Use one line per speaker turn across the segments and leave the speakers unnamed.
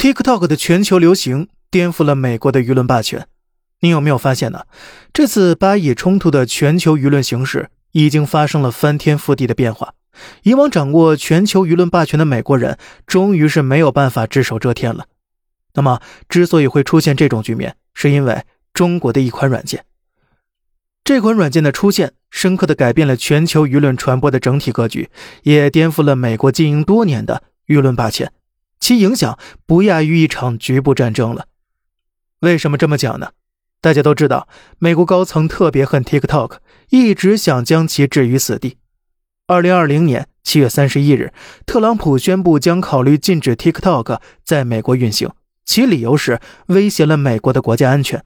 TikTok 的全球流行颠覆了美国的舆论霸权。你有没有发现呢？这次巴以冲突的全球舆论形势已经发生了翻天覆地的变化。以往掌握全球舆论霸权的美国人，终于是没有办法只手遮天了。那么，之所以会出现这种局面，是因为中国的一款软件。这款软件的出现，深刻的改变了全球舆论传播的整体格局，也颠覆了美国经营多年的舆论霸权。其影响不亚于一场局部战争了。为什么这么讲呢？大家都知道，美国高层特别恨 TikTok，一直想将其置于死地。二零二零年七月三十一日，特朗普宣布将考虑禁止 TikTok 在美国运行，其理由是威胁了美国的国家安全。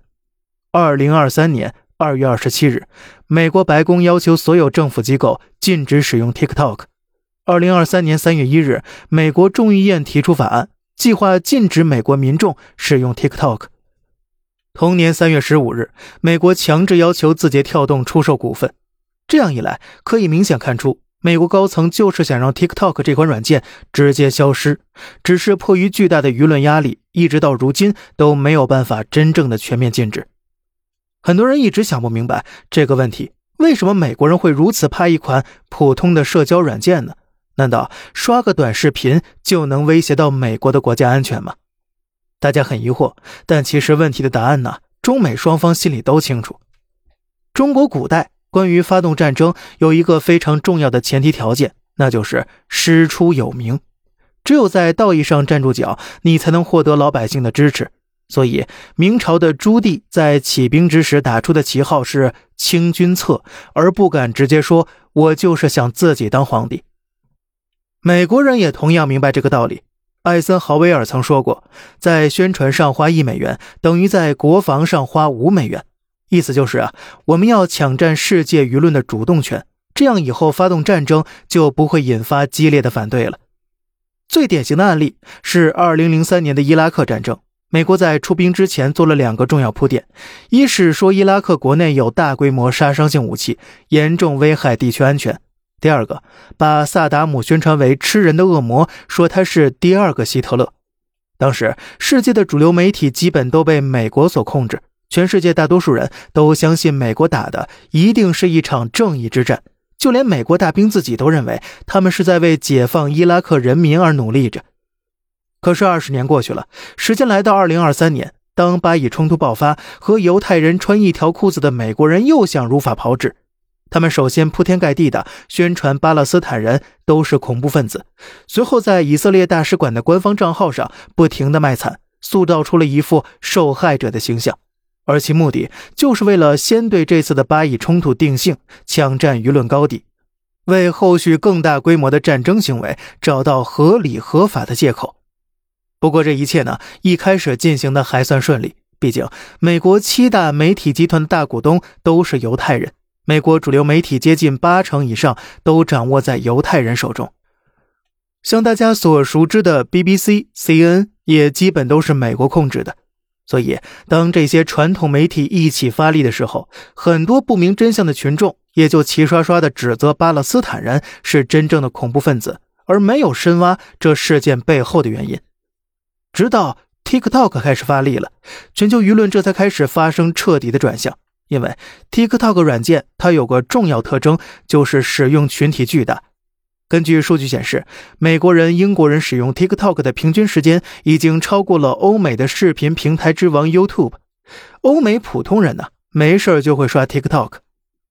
二零二三年二月二十七日，美国白宫要求所有政府机构禁止使用 TikTok。二零二三年三月一日，美国众议院提出法案，计划禁止美国民众使用 TikTok。同年三月十五日，美国强制要求字节跳动出售股份。这样一来，可以明显看出，美国高层就是想让 TikTok 这款软件直接消失。只是迫于巨大的舆论压力，一直到如今都没有办法真正的全面禁止。很多人一直想不明白这个问题：为什么美国人会如此怕一款普通的社交软件呢？难道刷个短视频就能威胁到美国的国家安全吗？大家很疑惑，但其实问题的答案呢，中美双方心里都清楚。中国古代关于发动战争有一个非常重要的前提条件，那就是师出有名，只有在道义上站住脚，你才能获得老百姓的支持。所以，明朝的朱棣在起兵之时打出的旗号是清君侧，而不敢直接说“我就是想自己当皇帝”。美国人也同样明白这个道理。艾森豪威尔曾说过，在宣传上花一美元，等于在国防上花五美元。意思就是啊，我们要抢占世界舆论的主动权，这样以后发动战争就不会引发激烈的反对了。最典型的案例是2003年的伊拉克战争。美国在出兵之前做了两个重要铺垫：一是说伊拉克国内有大规模杀伤性武器，严重危害地区安全。第二个，把萨达姆宣传为吃人的恶魔，说他是第二个希特勒。当时世界的主流媒体基本都被美国所控制，全世界大多数人都相信美国打的一定是一场正义之战，就连美国大兵自己都认为他们是在为解放伊拉克人民而努力着。可是二十年过去了，时间来到二零二三年，当巴以冲突爆发，和犹太人穿一条裤子的美国人又想如法炮制。他们首先铺天盖地的宣传巴勒斯坦人都是恐怖分子，随后在以色列大使馆的官方账号上不停的卖惨，塑造出了一副受害者的形象，而其目的就是为了先对这次的巴以冲突定性，抢占舆论高地，为后续更大规模的战争行为找到合理合法的借口。不过这一切呢，一开始进行的还算顺利，毕竟美国七大媒体集团的大股东都是犹太人。美国主流媒体接近八成以上都掌握在犹太人手中，像大家所熟知的 BBC、CNN 也基本都是美国控制的。所以，当这些传统媒体一起发力的时候，很多不明真相的群众也就齐刷刷的指责巴勒斯坦人是真正的恐怖分子，而没有深挖这事件背后的原因。直到 TikTok 开始发力了，全球舆论这才开始发生彻底的转向。因为 TikTok 软件它有个重要特征，就是使用群体巨大。根据数据显示，美国人、英国人使用 TikTok 的平均时间已经超过了欧美的视频平台之王 YouTube。欧美普通人呢，没事就会刷 TikTok。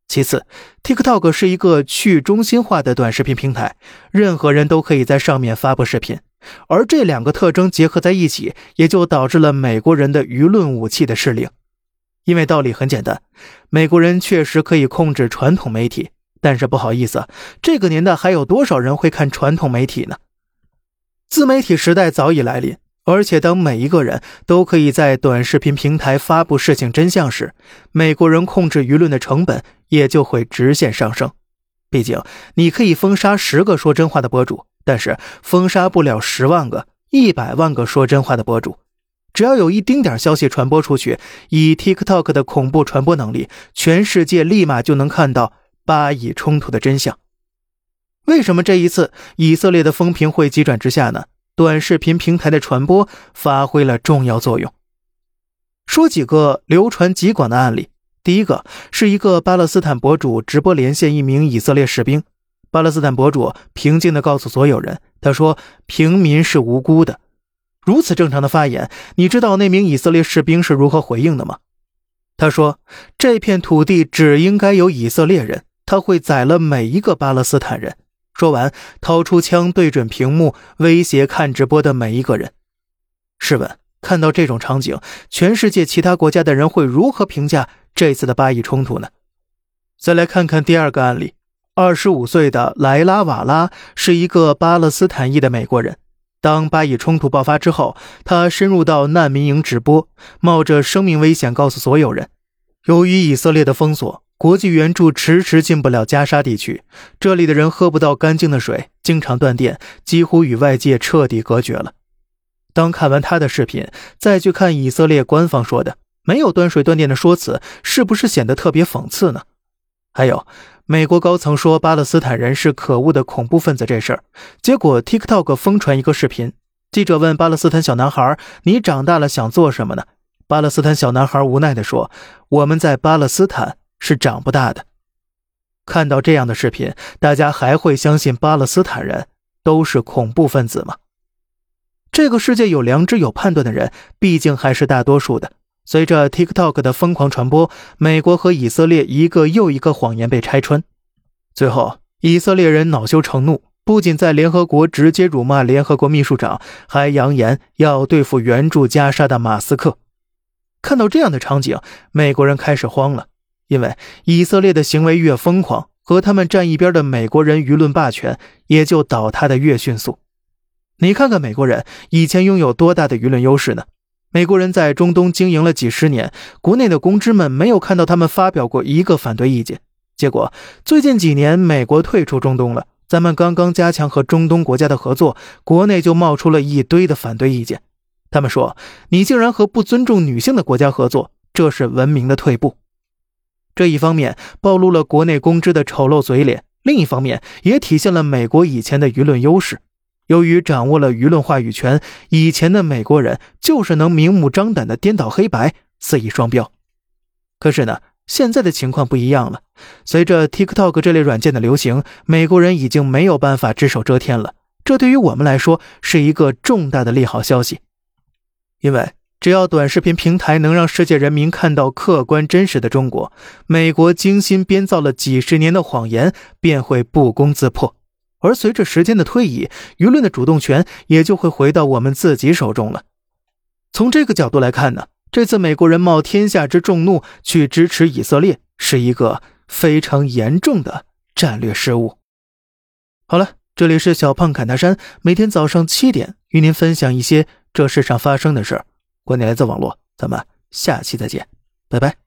其次，TikTok 是一个去中心化的短视频平台，任何人都可以在上面发布视频。而这两个特征结合在一起，也就导致了美国人的舆论武器的失灵。因为道理很简单，美国人确实可以控制传统媒体，但是不好意思，这个年代还有多少人会看传统媒体呢？自媒体时代早已来临，而且当每一个人都可以在短视频平台发布事情真相时，美国人控制舆论的成本也就会直线上升。毕竟，你可以封杀十个说真话的博主，但是封杀不了十万个、一百万个说真话的博主。只要有一丁点消息传播出去，以 TikTok 的恐怖传播能力，全世界立马就能看到巴以冲突的真相。为什么这一次以色列的风评会急转直下呢？短视频平台的传播发挥了重要作用。说几个流传极广的案例。第一个是一个巴勒斯坦博主直播连线一名以色列士兵，巴勒斯坦博主平静地告诉所有人：“他说平民是无辜的。”如此正常的发言，你知道那名以色列士兵是如何回应的吗？他说：“这片土地只应该有以色列人，他会宰了每一个巴勒斯坦人。”说完，掏出枪对准屏幕，威胁看直播的每一个人。试问，看到这种场景，全世界其他国家的人会如何评价？这次的巴以冲突呢？再来看看第二个案例。二十五岁的莱拉瓦拉是一个巴勒斯坦裔的美国人。当巴以冲突爆发之后，他深入到难民营直播，冒着生命危险告诉所有人：由于以色列的封锁，国际援助迟迟进不了加沙地区，这里的人喝不到干净的水，经常断电，几乎与外界彻底隔绝了。当看完他的视频，再去看以色列官方说的。没有断水断电的说辞，是不是显得特别讽刺呢？还有，美国高层说巴勒斯坦人是可恶的恐怖分子这事儿，结果 TikTok 疯传一个视频，记者问巴勒斯坦小男孩：“你长大了想做什么呢？”巴勒斯坦小男孩无奈地说：“我们在巴勒斯坦是长不大的。”看到这样的视频，大家还会相信巴勒斯坦人都是恐怖分子吗？这个世界有良知、有判断的人，毕竟还是大多数的。随着 TikTok 的疯狂传播，美国和以色列一个又一个谎言被拆穿，最后以色列人恼羞成怒，不仅在联合国直接辱骂联合国秘书长，还扬言要对付援助加沙的马斯克。看到这样的场景，美国人开始慌了，因为以色列的行为越疯狂，和他们站一边的美国人舆论霸权也就倒塌的越迅速。你看看美国人以前拥有多大的舆论优势呢？美国人在中东经营了几十年，国内的公知们没有看到他们发表过一个反对意见。结果最近几年，美国退出中东了，咱们刚刚加强和中东国家的合作，国内就冒出了一堆的反对意见。他们说：“你竟然和不尊重女性的国家合作，这是文明的退步。”这一方面暴露了国内公知的丑陋嘴脸，另一方面也体现了美国以前的舆论优势。由于掌握了舆论话语权，以前的美国人就是能明目张胆的颠倒黑白、肆意双标。可是呢，现在的情况不一样了。随着 TikTok 这类软件的流行，美国人已经没有办法只手遮天了。这对于我们来说是一个重大的利好消息，因为只要短视频平台能让世界人民看到客观真实的中国，美国精心编造了几十年的谎言便会不攻自破。而随着时间的推移，舆论的主动权也就会回到我们自己手中了。从这个角度来看呢，这次美国人冒天下之众怒去支持以色列，是一个非常严重的战略失误。好了，这里是小胖侃大山，每天早上七点与您分享一些这世上发生的事儿，观点来自网络，咱们下期再见，拜拜。